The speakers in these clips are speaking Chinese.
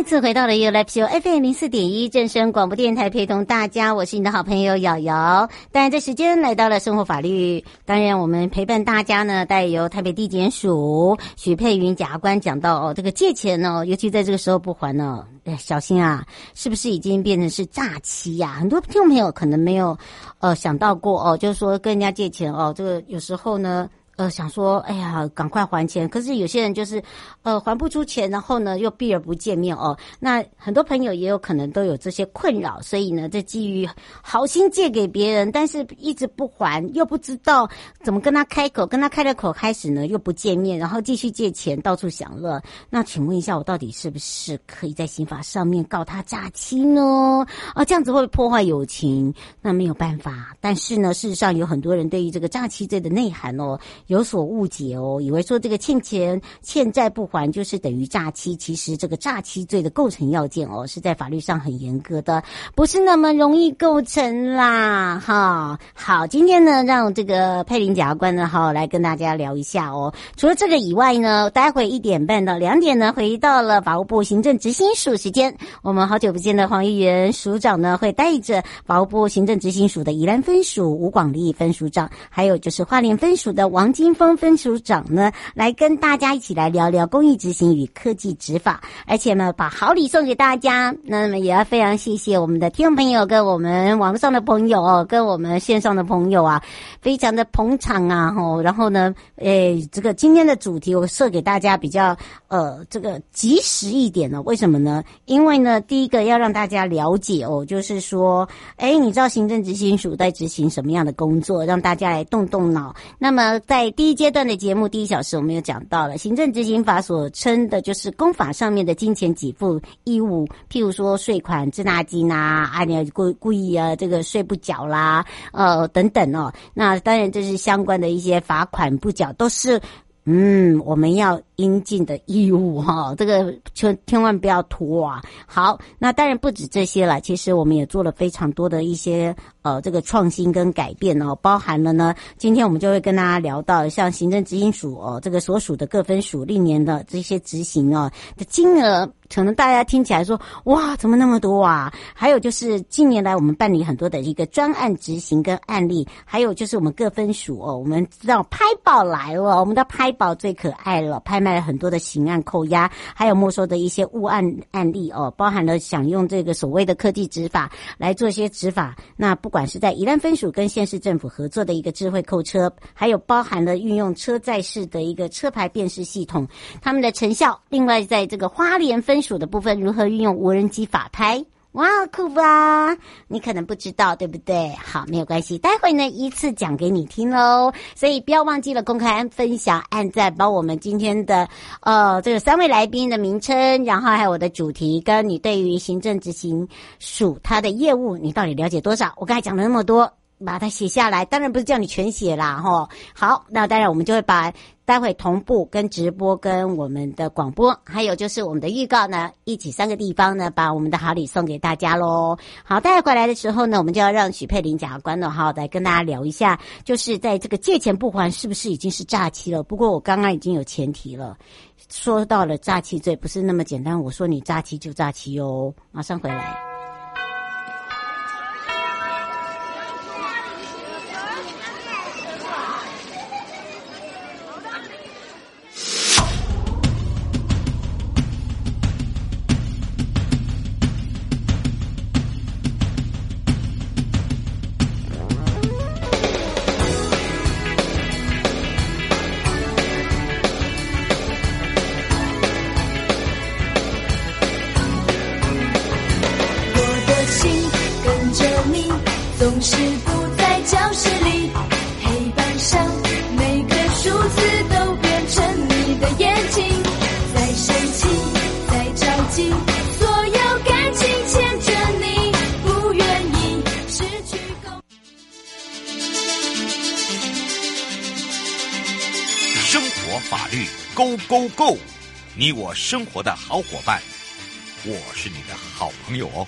再次回到了 ufa 零四点一正声广播电台，陪同大家，我是你的好朋友瑶瑶。当然，这时间来到了生活法律，当然我们陪伴大家呢，带由台北地检署许佩云检察官讲到哦，这个借钱呢，尤其在这个时候不还呢，哎，小心啊，是不是已经变成是诈欺呀？很多听众朋友可能没有呃想到过哦，就是说跟人家借钱哦，这个有时候呢。呃，想说，哎呀，赶快还钱。可是有些人就是，呃，还不出钱，然后呢，又避而不见面哦。那很多朋友也有可能都有这些困扰，所以呢，在基于好心借给别人，但是一直不还，又不知道怎么跟他开口，跟他开了口开始呢，又不见面，然后继续借钱，到处享乐。那请问一下，我到底是不是可以在刑法上面告他诈欺呢？啊，这样子会破坏友情，那没有办法。但是呢，事实上有很多人对于这个诈欺罪的内涵哦。有所误解哦，以为说这个欠钱欠债不还就是等于诈欺，其实这个诈欺罪的构成要件哦，是在法律上很严格的，不是那么容易构成啦。哈，好，今天呢，让这个佩玲检察官呢，好来跟大家聊一下哦。除了这个以外呢，待会一点半到两点呢，回到了法务部行政执行署时间，我们好久不见的黄议员署长呢，会带着法务部行政执行署的宜兰分署吴广利分署长，还有就是花莲分署的王。金峰分署长呢，来跟大家一起来聊聊公益执行与科技执法，而且呢，把好礼送给大家。那么也要非常谢谢我们的听众朋友，跟我们网上的朋友哦，跟我们线上的朋友啊，非常的捧场啊！吼，然后呢，诶，这个今天的主题我设给大家比较呃，这个及时一点呢？为什么呢？因为呢，第一个要让大家了解哦，就是说，诶，你知道行政执行署在执行什么样的工作，让大家来动动脑。那么在第一阶段的节目，第一小时我们有讲到了行政执行法所称的，就是公法上面的金钱给付义务，譬如说税款滞纳金啊，啊你故故意啊这个税不缴啦，呃等等哦，那当然这是相关的一些罚款不缴都是。嗯，我们要应尽的义务 哈，这个千千万不要拖啊。好，那当然不止这些了，其实我们也做了非常多的一些呃这个创新跟改变哦，包含了呢，今天我们就会跟大家聊到像行政执行署哦，这个所属的各分署历年的这些执行哦的金额。可能大家听起来说，哇，怎么那么多啊？还有就是近年来我们办理很多的一个专案执行跟案例，还有就是我们各分署哦，我们知道拍宝来了，我们的拍宝最可爱了，拍卖了很多的刑案扣押，还有没收的一些物案案例哦，包含了想用这个所谓的科技执法来做一些执法。那不管是在宜兰分署跟县市政府合作的一个智慧扣车，还有包含了运用车载式的一个车牌辨识系统，他们的成效。另外，在这个花莲分署的部分如何运用无人机法拍？哇，酷吧？你可能不知道，对不对？好，没有关系，待会呢依次讲给你听喽。所以不要忘记了公开分享、按赞，把我们今天的呃这个三位来宾的名称，然后还有我的主题，跟你对于行政执行署它的业务，你到底了解多少？我刚才讲了那么多。把它写下来，当然不是叫你全写啦，吼。好，那当然我们就会把待会同步跟直播、跟我们的广播，还有就是我们的预告呢，一起三个地方呢，把我们的好礼送给大家喽。好，待会回来的时候呢，我们就要让许佩玲检察官呢，好来跟大家聊一下，就是在这个借钱不还是不是已经是诈欺了？不过我刚刚已经有前提了，说到了诈欺罪不是那么简单，我说你诈欺就诈欺哟，马上回来。是不在教室里黑板上每个数字都变成你的眼睛。在生气在着急所有感情牵着你不愿意失去狗生活法律 gogogo 你我生活的好伙伴我是你的好朋友哦。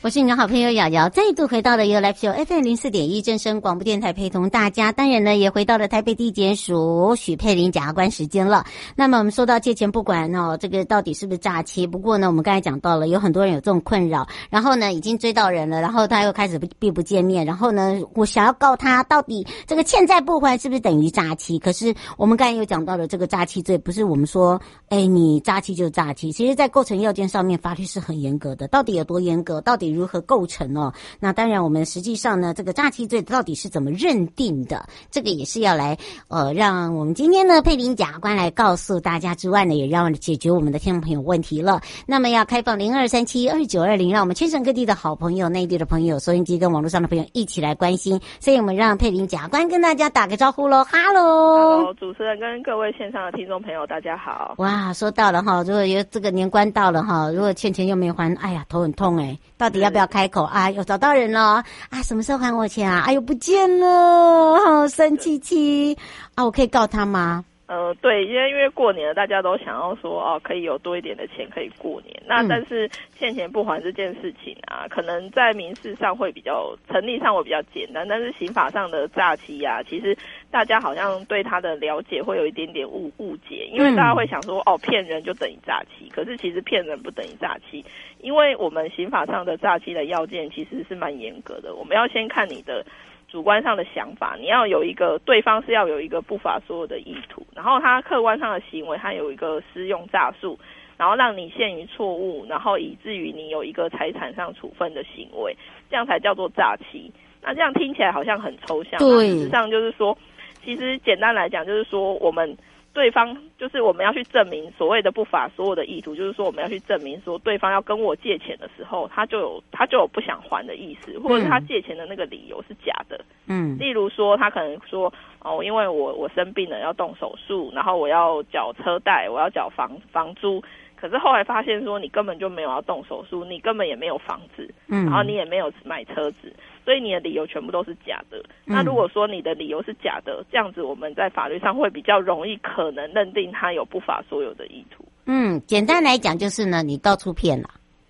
我是你的好朋友瑶瑶，再度回到了 You Life Show FM 零四点一正声广播电台，陪同大家。当然呢，也回到了台北地检署许佩玲检察官时间了。那么我们说到借钱不管哦，这个到底是不是诈欺？不过呢，我们刚才讲到了，有很多人有这种困扰，然后呢，已经追到人了，然后他又开始避不见面，然后呢，我想要告他，到底这个欠债不还是不是等于诈欺？可是我们刚才又讲到了这个诈欺罪，不是我们说，哎，你诈欺就诈欺。其实，在构成要件上面，法律是很严格的，到底有多严格？到底如何构成哦？那当然，我们实际上呢，这个诈欺罪到底是怎么认定的？这个也是要来呃，让我们今天呢，佩林检察官来告诉大家之外呢，也让解决我们的听众朋友问题了。那么要开放零二三七二九二零，让我们全省各地的好朋友、内地的朋友、收音机跟网络上的朋友一起来关心。所以我们让佩林检察官跟大家打个招呼喽，哈喽，哈喽，主持人跟各位线上的听众朋友，大家好。哇，说到了哈，如果有这个年关到了哈，如果欠钱又没还，哎呀，头很痛哎，到底要不要开口？啊，又找到人了啊！什么时候还我钱啊？哎呦，不见了，好生气气啊！我可以告他吗？呃，对，因为因为过年了，大家都想要说哦，可以有多一点的钱可以过年。那但是欠钱不还这件事情啊，可能在民事上会比较成立上会比较简单，但是刑法上的诈欺呀，其实大家好像对他的了解会有一点点误误解，因为大家会想说哦，骗人就等于诈欺，可是其实骗人不等于诈欺，因为我们刑法上的诈欺的要件其实是蛮严格的，我们要先看你的。主观上的想法，你要有一个对方是要有一个不法所有的意图，然后他客观上的行为，他有一个施用诈术，然后让你陷于错误，然后以至于你有一个财产上处分的行为，这样才叫做诈欺。那这样听起来好像很抽象，对，事实上就是说，其实简单来讲就是说我们。对方就是我们要去证明所谓的不法所有的意图，就是说我们要去证明说对方要跟我借钱的时候，他就有他就有不想还的意思，或者是他借钱的那个理由是假的。嗯，例如说他可能说哦，因为我我生病了要动手术，然后我要缴车贷，我要缴房房租。可是后来发现说你根本就没有要动手术，你根本也没有房子，嗯，然后你也没有买车子，所以你的理由全部都是假的。嗯，那如果说你的理由是假的，这样子我们在法律上会比较容易可能认定他有不法所有的意图。嗯，简单来讲就是呢，你到处骗了。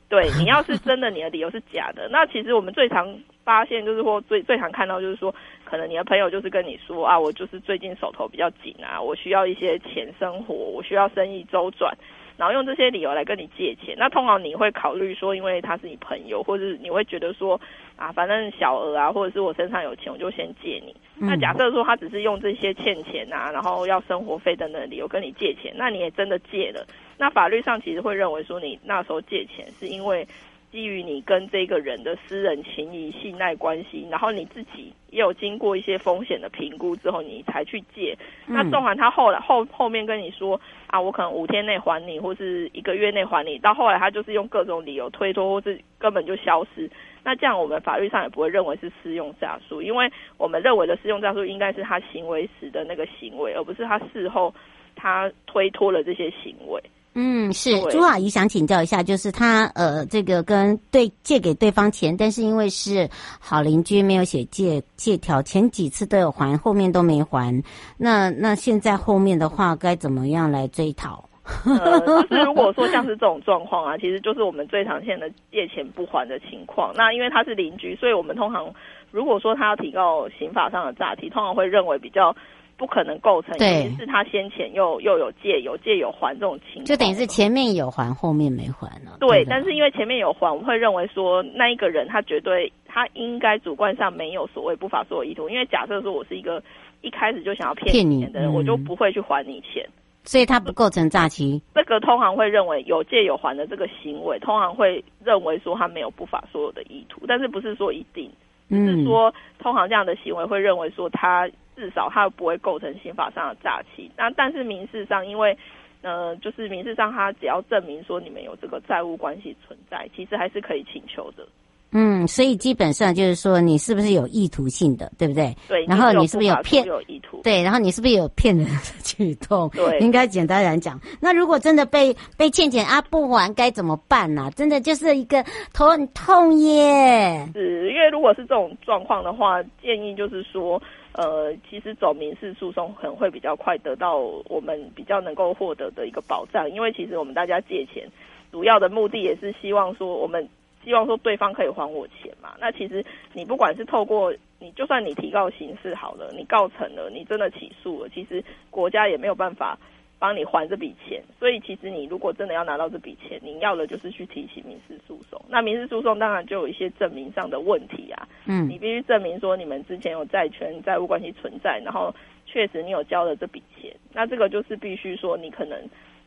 对，你要是真的你的理由是假的，那其实我们最常发现就是说最最常看到就是说，可能你的朋友就是跟你说啊，我就是最近手头比较紧啊，我需要一些钱生活，我需要生意周转。然后用这些理由来跟你借钱，那通常你会考虑说，因为他是你朋友，或者是你会觉得说，啊，反正小额啊，或者是我身上有钱，我就先借你。那假设说他只是用这些欠钱啊，然后要生活费等等的理由跟你借钱，那你也真的借了，那法律上其实会认为说，你那时候借钱是因为。基于你跟这个人的私人情谊、信赖关系，然后你自己也有经过一些风险的评估之后，你才去借。那纵然他后来后后面跟你说啊，我可能五天内还你，或是一个月内还你，到后来他就是用各种理由推脱，或是根本就消失。那这样我们法律上也不会认为是施用诈术，因为我们认为的施用诈术应该是他行为时的那个行为，而不是他事后他推脱了这些行为。嗯，是朱阿姨想请教一下，就是他呃，这个跟对借给对方钱，但是因为是好邻居，没有写借借条，前几次都有还，后面都没还，那那现在后面的话该怎么样来追讨？呃，就是如果说像是这种状况啊，其实就是我们最常见的借钱不还的情况。那因为他是邻居，所以我们通常如果说他要提告刑法上的诈欺，通常会认为比较。不可能构成，对，是他先前又又有借有借有还这种情况，就等于是前面有还，后面没还了。对，但是因为前面有还，我们会认为说那一个人他绝对他应该主观上没有所谓不法所有意图，因为假设说我是一个一开始就想要骗你钱的人，我就不会去还你钱，所以他不构成诈欺。这个通常会认为有借有还的这个行为，通常会认为说他没有不法所有的意图，但是不是说一定，是说通常这样的行为会认为说他。至少他不会构成刑法上的诈欺，那但是民事上，因为呃，就是民事上他只要证明说你们有这个债务关系存在，其实还是可以请求的。嗯，所以基本上就是说，你是不是有意图性的，对不对？对。然后你是不是有骗？有意图。对，然后你是不是有骗人的举动？对。应该简单来讲，那如果真的被被欠钱啊不还该怎么办呢、啊？真的就是一个头很痛耶。如果是这种状况的话，建议就是说，呃，其实走民事诉讼可能会比较快得到我们比较能够获得的一个保障，因为其实我们大家借钱主要的目的也是希望说我们。希望说对方可以还我钱嘛？那其实你不管是透过你，就算你提告刑事好了，你告成了，你真的起诉了，其实国家也没有办法帮你还这笔钱。所以其实你如果真的要拿到这笔钱，你要的就是去提起民事诉讼。那民事诉讼当然就有一些证明上的问题啊。嗯，你必须证明说你们之前有债权债务关系存在，然后确实你有交了这笔钱。那这个就是必须说你可能。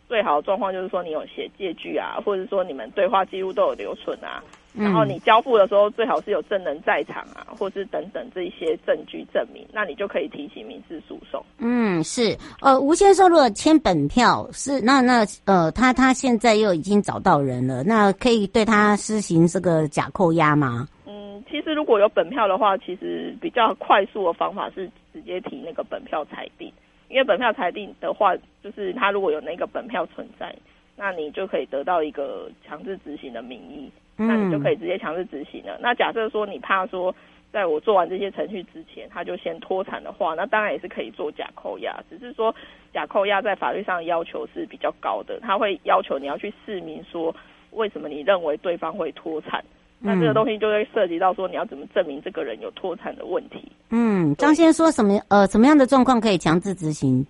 最好的状况就是说，你有写借据啊，或者说你们对话记录都有留存啊，然后你交付的时候最好是有证人在场啊，或是等等这一些证据证明，那你就可以提起民事诉讼。嗯，是，呃，吴先生如果签本票是那那呃，他他现在又已经找到人了，那可以对他施行这个假扣押吗？嗯，其实如果有本票的话，其实比较快速的方法是直接提那个本票裁定。因为本票裁定的话，就是他如果有那个本票存在，那你就可以得到一个强制执行的名义，那你就可以直接强制执行了。那假设说你怕说，在我做完这些程序之前，他就先脱产的话，那当然也是可以做假扣押，只是说假扣押在法律上的要求是比较高的，他会要求你要去释明说为什么你认为对方会脱产。那这个东西就会涉及到说，你要怎么证明这个人有脱产的问题？嗯，张先生说什么？呃，什么样的状况可以强制执行？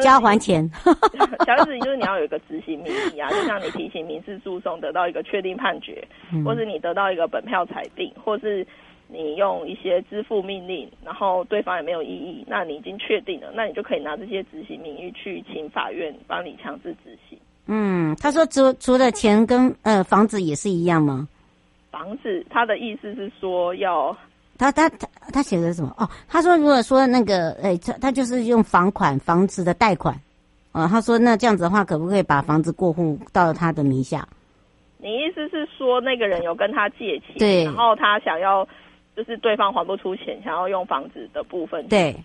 交还钱？强制执行就是你要有一个执行名义啊，就像你提起民事诉讼得到一个确定判决，嗯、或是你得到一个本票裁定，或是你用一些支付命令，然后对方也没有异议，那你已经确定了，那你就可以拿这些执行名义去请法院帮你强制执行。嗯，他说除除了钱跟呃房子也是一样吗？房子，他的意思是说要他他他他写的什么？哦，他说如果说那个，诶、欸，他他就是用房款房子的贷款，呃，他说那这样子的话，可不可以把房子过户到他的名下？你意思是说那个人有跟他借钱，对，然后他想要就是对方还不出钱，想要用房子的部分，对，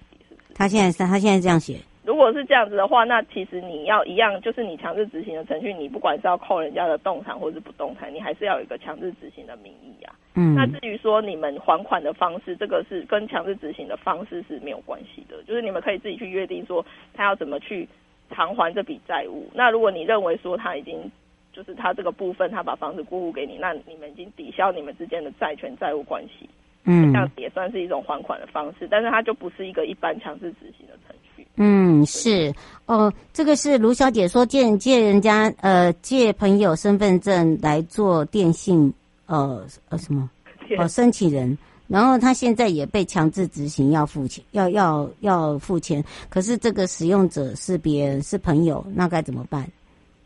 他现在是他现在这样写。如果是这样子的话，那其实你要一样，就是你强制执行的程序，你不管是要扣人家的动产或是不动产，你还是要有一个强制执行的名义啊。嗯。那至于说你们还款的方式，这个是跟强制执行的方式是没有关系的，就是你们可以自己去约定说他要怎么去偿还这笔债务。那如果你认为说他已经就是他这个部分他把房子过户给你，那你们已经抵消你们之间的债权债务关系。嗯。这样子也算是一种还款的方式，但是它就不是一个一般强制执行的程序。嗯，是。哦，这个是卢小姐说借借人家呃借朋友身份证来做电信呃呃什么？哦申请人，然后他现在也被强制执行要付钱，要要要付钱，可是这个使用者是别人是朋友，那该怎么办？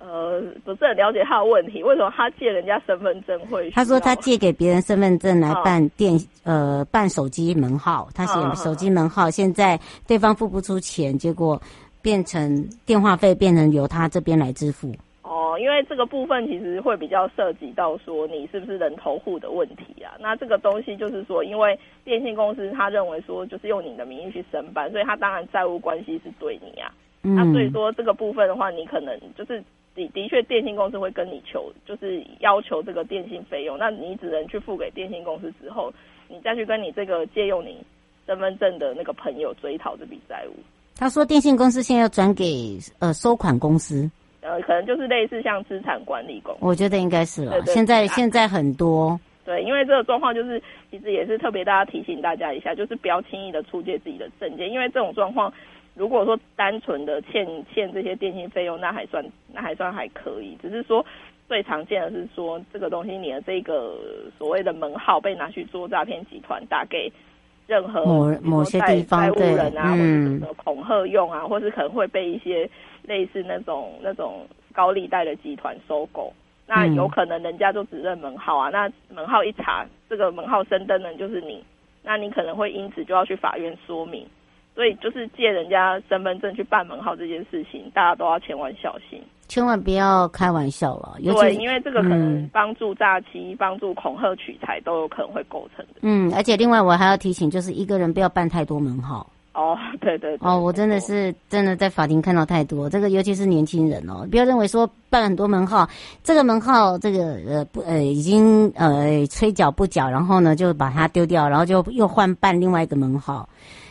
呃，不是很了解他的问题，为什么他借人家身份证会？他说他借给别人身份证来办电、哦、呃办手机门号，他写手机门号，现在对方付不出钱，结果变成电话费变成由他这边来支付。哦，因为这个部分其实会比较涉及到说你是不是人头户的问题啊？那这个东西就是说，因为电信公司他认为说就是用你的名义去申办，所以他当然债务关系是对你啊。嗯、那所以说这个部分的话，你可能就是。的的确，电信公司会跟你求，就是要求这个电信费用，那你只能去付给电信公司之后，你再去跟你这个借用你身份证的那个朋友追讨这笔债务。他说，电信公司现在要转给呃收款公司，呃，可能就是类似像资产管理公司。我觉得应该是了。现在现在很多对，因为这个状况就是其实也是特别大家提醒大家一下，就是不要轻易的出借自己的证件，因为这种状况。如果说单纯的欠欠这些电信费用，那还算那还算还可以。只是说最常见的是说这个东西，你的这个所谓的门号被拿去做诈骗集团打给任何某某些地方债务人啊，或者什么恐吓用啊，或是可能会被一些类似那种那种高利贷的集团收购。那有可能人家就只认门号啊，那门号一查，这个门号升登的就是你，那你可能会因此就要去法院说明。所以就是借人家身份证去办门号这件事情，大家都要千万小心。千万不要开玩笑了。对，因为这个可能帮助诈欺、帮、嗯、助恐吓取财都有可能会构成的。嗯，而且另外我还要提醒，就是一个人不要办太多门号。哦，对 对，对哦，我真的是真的在法庭看到太多这个，尤其是年轻人哦，不要认为说办很多门号，这个门号这个呃不呃已经呃催缴不缴，然后呢就把它丢掉，然后就又换办另外一个门号。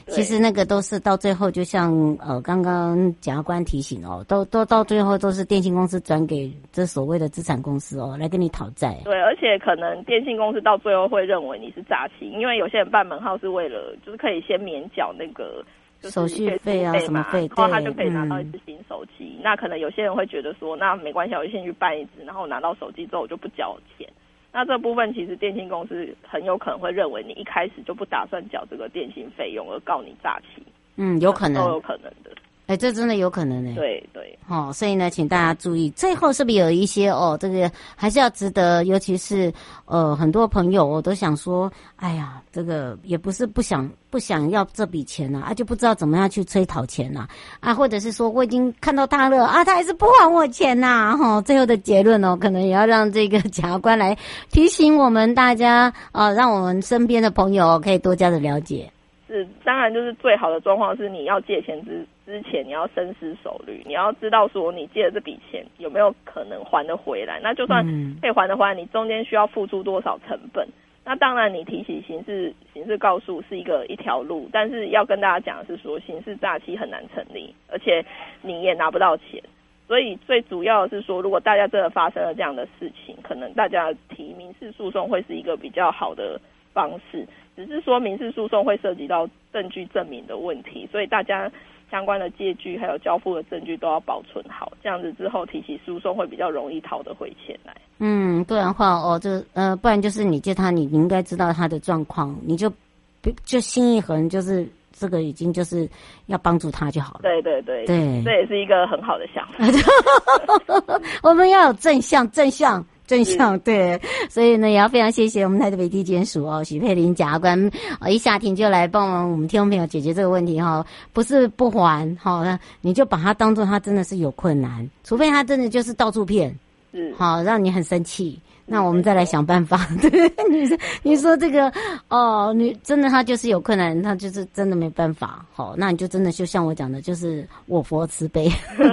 其实那个都是到最后，就像呃刚刚检察官提醒哦，都都到最后都是电信公司转给这所谓的资产公司哦来跟你讨债。对，而且可能电信公司到最后会认为你是诈欺，因为有些人办门号是为了就是可以先免缴那个手续费啊什么费，然后他就可以拿到一只新手机。嗯、那可能有些人会觉得说，那没关系，我就先去办一只，然后拿到手机之后我就不缴钱。那这部分其实电信公司很有可能会认为你一开始就不打算缴这个电信费用，而告你诈欺。嗯，有可能，都有可能的。哎、欸，这真的有可能呢。对对，哦，所以呢，请大家注意，最后是不是有一些哦，这个还是要值得，尤其是呃，很多朋友我都想说，哎呀，这个也不是不想不想要这笔钱呐，啊，就不知道怎么样去催讨钱呐，啊，或者是说我已经看到他了啊，他还是不还我钱呐，哈，最后的结论哦，可能也要让这个检察官来提醒我们大家啊，让我们身边的朋友可以多加的了解。是，当然就是最好的状况是你要借钱之之前你要深思熟虑，你要知道说你借的这笔钱有没有可能还得回来。那就算可以还得回来，你中间需要付出多少成本？那当然你提起刑事刑事告诉是一个一条路，但是要跟大家讲的是说刑事诈欺很难成立，而且你也拿不到钱。所以最主要的是说，如果大家真的发生了这样的事情，可能大家提民事诉讼会是一个比较好的方式。只是说民事诉讼会涉及到证据证明的问题，所以大家相关的借据还有交付的证据都要保存好，这样子之后提起诉讼会比较容易讨得回钱来。嗯，不然的话哦，这呃，不然就是你借他，你你应该知道他的状况，你就就心一横，就是这个已经就是要帮助他就好了。对对对对，这也是一个很好的想法。我们要有正向 正向。真相对，所以呢，也要非常谢谢我们台北地检署哦，许佩玲检察官哦，一下庭就来帮忙我们听众朋友解决这个问题哈，不是不还好，那你就把他当做他真的是有困难，除非他真的就是到处骗，嗯，好让你很生气。那我们再来想办法。对，你说你说这个哦，你真的他就是有困难，他就是真的没办法。好，那你就真的就像我讲的，就是我佛慈悲，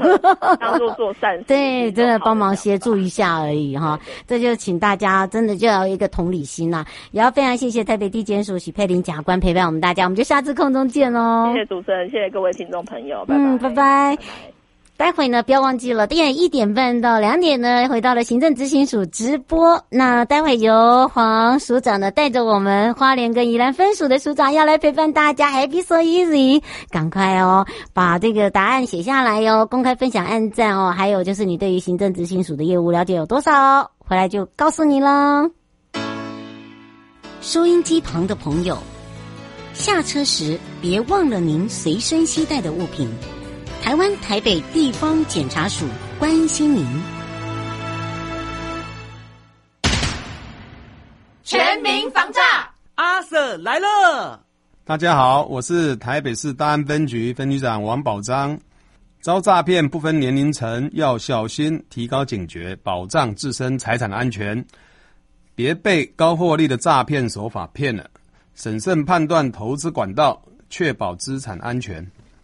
当做做善事，对，真的帮忙协助一下而已哈。这就请大家真的就要一个同理心呐。也要非常谢谢台北地检署许佩玲检察官陪伴我们大家，我们就下次空中见喽。谢谢主持人，谢谢各位听众朋友，嗯，拜拜。拜拜。待会呢，不要忘记了，点一点半到两点呢，回到了行政执行署直播。那待会由黄署长呢，带着我们花莲跟宜兰分署的署长要来陪伴大家，Happy so easy，赶快哦，把这个答案写下来哟，公开分享、按赞哦。还有就是你对于行政执行署的业务了解有多少？回来就告诉你了。收音机旁的朋友，下车时别忘了您随身携带的物品。台湾台北地方检察署关心您。全民防诈，阿 Sir 来了。大家好，我是台北市大安分局分局长王宝章。遭诈骗不分年龄层，要小心，提高警觉，保障自身财产的安全，别被高获利的诈骗手法骗了。审慎判断投资管道，确保资产安全。